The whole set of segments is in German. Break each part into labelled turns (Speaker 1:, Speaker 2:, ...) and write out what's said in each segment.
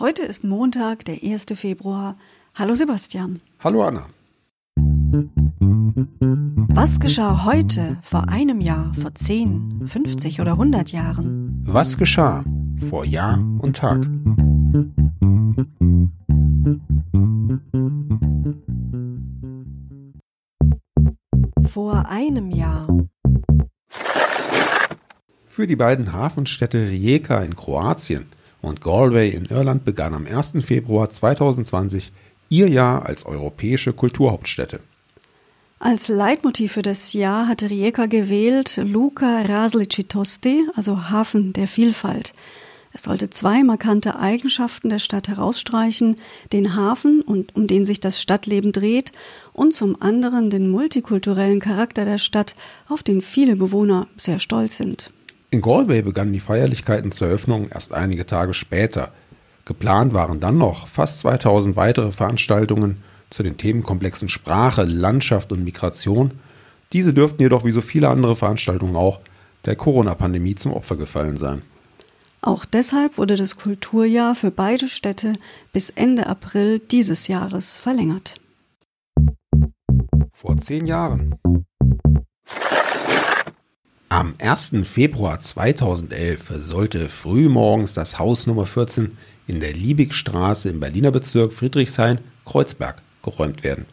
Speaker 1: Heute ist Montag, der 1. Februar. Hallo Sebastian.
Speaker 2: Hallo Anna.
Speaker 1: Was geschah heute, vor einem Jahr, vor 10, 50 oder 100 Jahren?
Speaker 2: Was geschah vor Jahr und Tag?
Speaker 1: Vor einem Jahr.
Speaker 2: Für die beiden Hafenstädte Rijeka in Kroatien und Galway in Irland begann am 1. Februar 2020 ihr Jahr als europäische Kulturhauptstädte.
Speaker 1: Als Leitmotiv für das Jahr hatte Rijeka gewählt Luca Razlicitosti, also Hafen der Vielfalt. Es sollte zwei markante Eigenschaften der Stadt herausstreichen, den Hafen, um den sich das Stadtleben dreht, und zum anderen den multikulturellen Charakter der Stadt, auf den viele Bewohner sehr stolz sind.
Speaker 2: In Galway begannen die Feierlichkeiten zur Eröffnung erst einige Tage später. Geplant waren dann noch fast 2000 weitere Veranstaltungen zu den Themenkomplexen Sprache, Landschaft und Migration. Diese dürften jedoch wie so viele andere Veranstaltungen auch der Corona-Pandemie zum Opfer gefallen sein.
Speaker 1: Auch deshalb wurde das Kulturjahr für beide Städte bis Ende April dieses Jahres verlängert.
Speaker 2: Vor zehn Jahren. Am 1. Februar 2011 sollte frühmorgens das Haus Nummer 14 in der Liebigstraße im Berliner Bezirk Friedrichshain-Kreuzberg geräumt werden.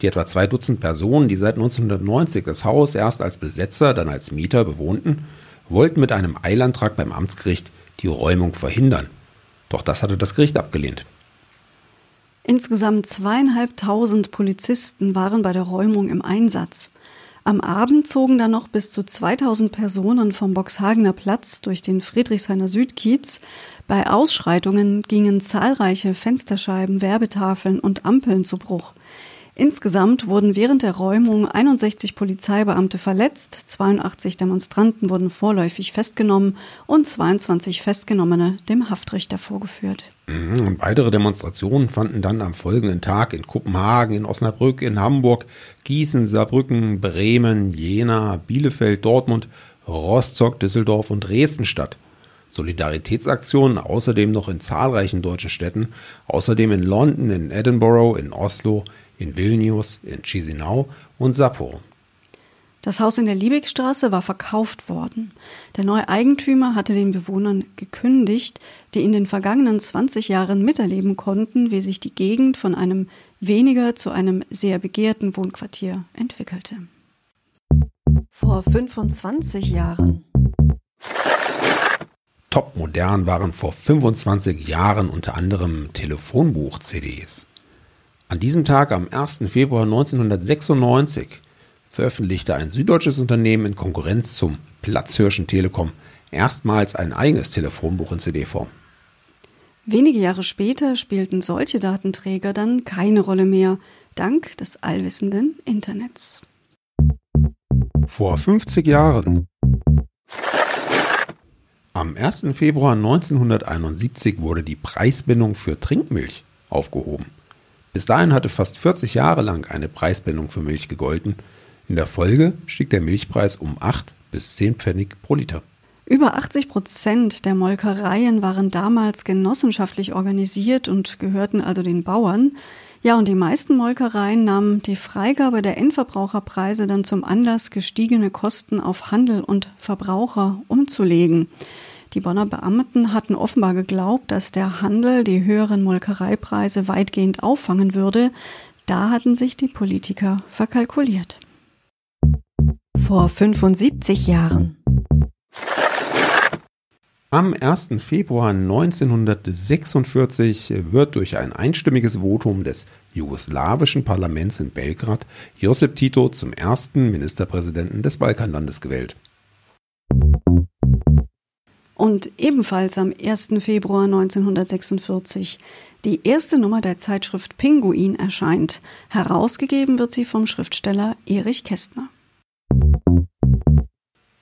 Speaker 2: Die etwa zwei Dutzend Personen, die seit 1990 das Haus erst als Besetzer, dann als Mieter bewohnten, wollten mit einem Eilantrag beim Amtsgericht die Räumung verhindern. Doch das hatte das Gericht abgelehnt.
Speaker 1: Insgesamt zweieinhalbtausend Polizisten waren bei der Räumung im Einsatz. Am Abend zogen dann noch bis zu 2000 Personen vom Boxhagener Platz durch den Friedrichshainer Südkiez. Bei Ausschreitungen gingen zahlreiche Fensterscheiben, Werbetafeln und Ampeln zu Bruch. Insgesamt wurden während der Räumung 61 Polizeibeamte verletzt, 82 Demonstranten wurden vorläufig festgenommen und 22 Festgenommene dem Haftrichter vorgeführt.
Speaker 2: Mhm, weitere Demonstrationen fanden dann am folgenden Tag in Kopenhagen, in Osnabrück, in Hamburg, Gießen, Saarbrücken, Bremen, Jena, Bielefeld, Dortmund, Rostock, Düsseldorf und Dresden statt. Solidaritätsaktionen außerdem noch in zahlreichen deutschen Städten, außerdem in London, in Edinburgh, in Oslo, in Vilnius, in Chisinau und Sapporo.
Speaker 1: Das Haus in der Liebigstraße war verkauft worden. Der neue Eigentümer hatte den Bewohnern gekündigt, die in den vergangenen 20 Jahren miterleben konnten, wie sich die Gegend von einem weniger zu einem sehr begehrten Wohnquartier entwickelte. Vor 25 Jahren.
Speaker 2: Topmodern waren vor 25 Jahren unter anderem Telefonbuch-CDs. An diesem Tag, am 1. Februar 1996, veröffentlichte ein süddeutsches Unternehmen in Konkurrenz zum Platzhirschen Telekom erstmals ein eigenes Telefonbuch in CD-Form.
Speaker 1: Wenige Jahre später spielten solche Datenträger dann keine Rolle mehr, dank des allwissenden Internets.
Speaker 2: Vor 50 Jahren. Am 1. Februar 1971 wurde die Preisbindung für Trinkmilch aufgehoben. Bis dahin hatte fast 40 Jahre lang eine Preisbindung für Milch gegolten. In der Folge stieg der Milchpreis um 8 bis 10 Pfennig pro Liter.
Speaker 1: Über 80 Prozent der Molkereien waren damals genossenschaftlich organisiert und gehörten also den Bauern. Ja, und die meisten Molkereien nahmen die Freigabe der Endverbraucherpreise dann zum Anlass, gestiegene Kosten auf Handel und Verbraucher umzulegen. Die Bonner Beamten hatten offenbar geglaubt, dass der Handel die höheren Molkereipreise weitgehend auffangen würde. Da hatten sich die Politiker verkalkuliert. Vor 75 Jahren.
Speaker 2: Am 1. Februar 1946 wird durch ein einstimmiges Votum des jugoslawischen Parlaments in Belgrad Josip Tito zum ersten Ministerpräsidenten des Balkanlandes gewählt.
Speaker 1: Und ebenfalls am 1. Februar 1946 die erste Nummer der Zeitschrift Pinguin erscheint. Herausgegeben wird sie vom Schriftsteller Erich Kästner.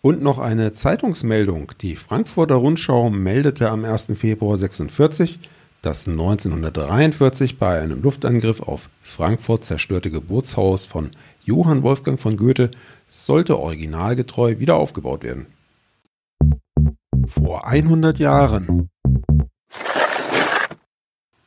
Speaker 2: Und noch eine Zeitungsmeldung. Die Frankfurter Rundschau meldete am 1. Februar 1946, das 1943 bei einem Luftangriff auf Frankfurt zerstörte Geburtshaus von Johann Wolfgang von Goethe sollte originalgetreu wieder aufgebaut werden. Vor 100 Jahren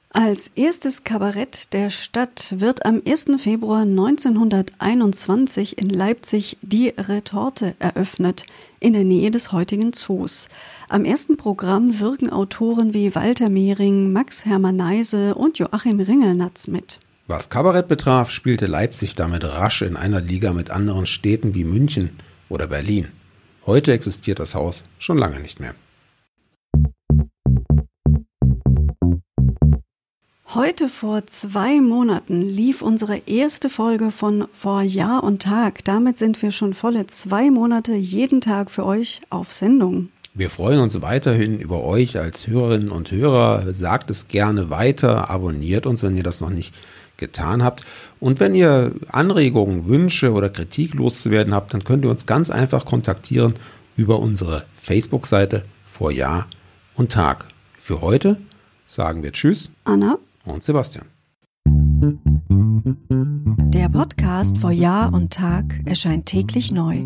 Speaker 1: Als erstes Kabarett der Stadt wird am 1. Februar 1921 in Leipzig die Retorte eröffnet, in der Nähe des heutigen Zoos. Am ersten Programm wirken Autoren wie Walter Mehring, Max Hermann Neise und Joachim Ringelnatz mit.
Speaker 2: Was Kabarett betraf, spielte Leipzig damit rasch in einer Liga mit anderen Städten wie München oder Berlin. Heute existiert das Haus schon lange nicht mehr.
Speaker 1: Heute vor zwei Monaten lief unsere erste Folge von Vor Jahr und Tag. Damit sind wir schon volle zwei Monate jeden Tag für euch auf Sendung.
Speaker 2: Wir freuen uns weiterhin über euch als Hörerinnen und Hörer. Sagt es gerne weiter, abonniert uns, wenn ihr das noch nicht getan habt. Und wenn ihr Anregungen, Wünsche oder Kritik loszuwerden habt, dann könnt ihr uns ganz einfach kontaktieren über unsere Facebook-Seite vor Jahr und Tag. Für heute sagen wir Tschüss.
Speaker 1: Anna
Speaker 2: und Sebastian.
Speaker 1: Der Podcast vor Jahr und Tag erscheint täglich neu.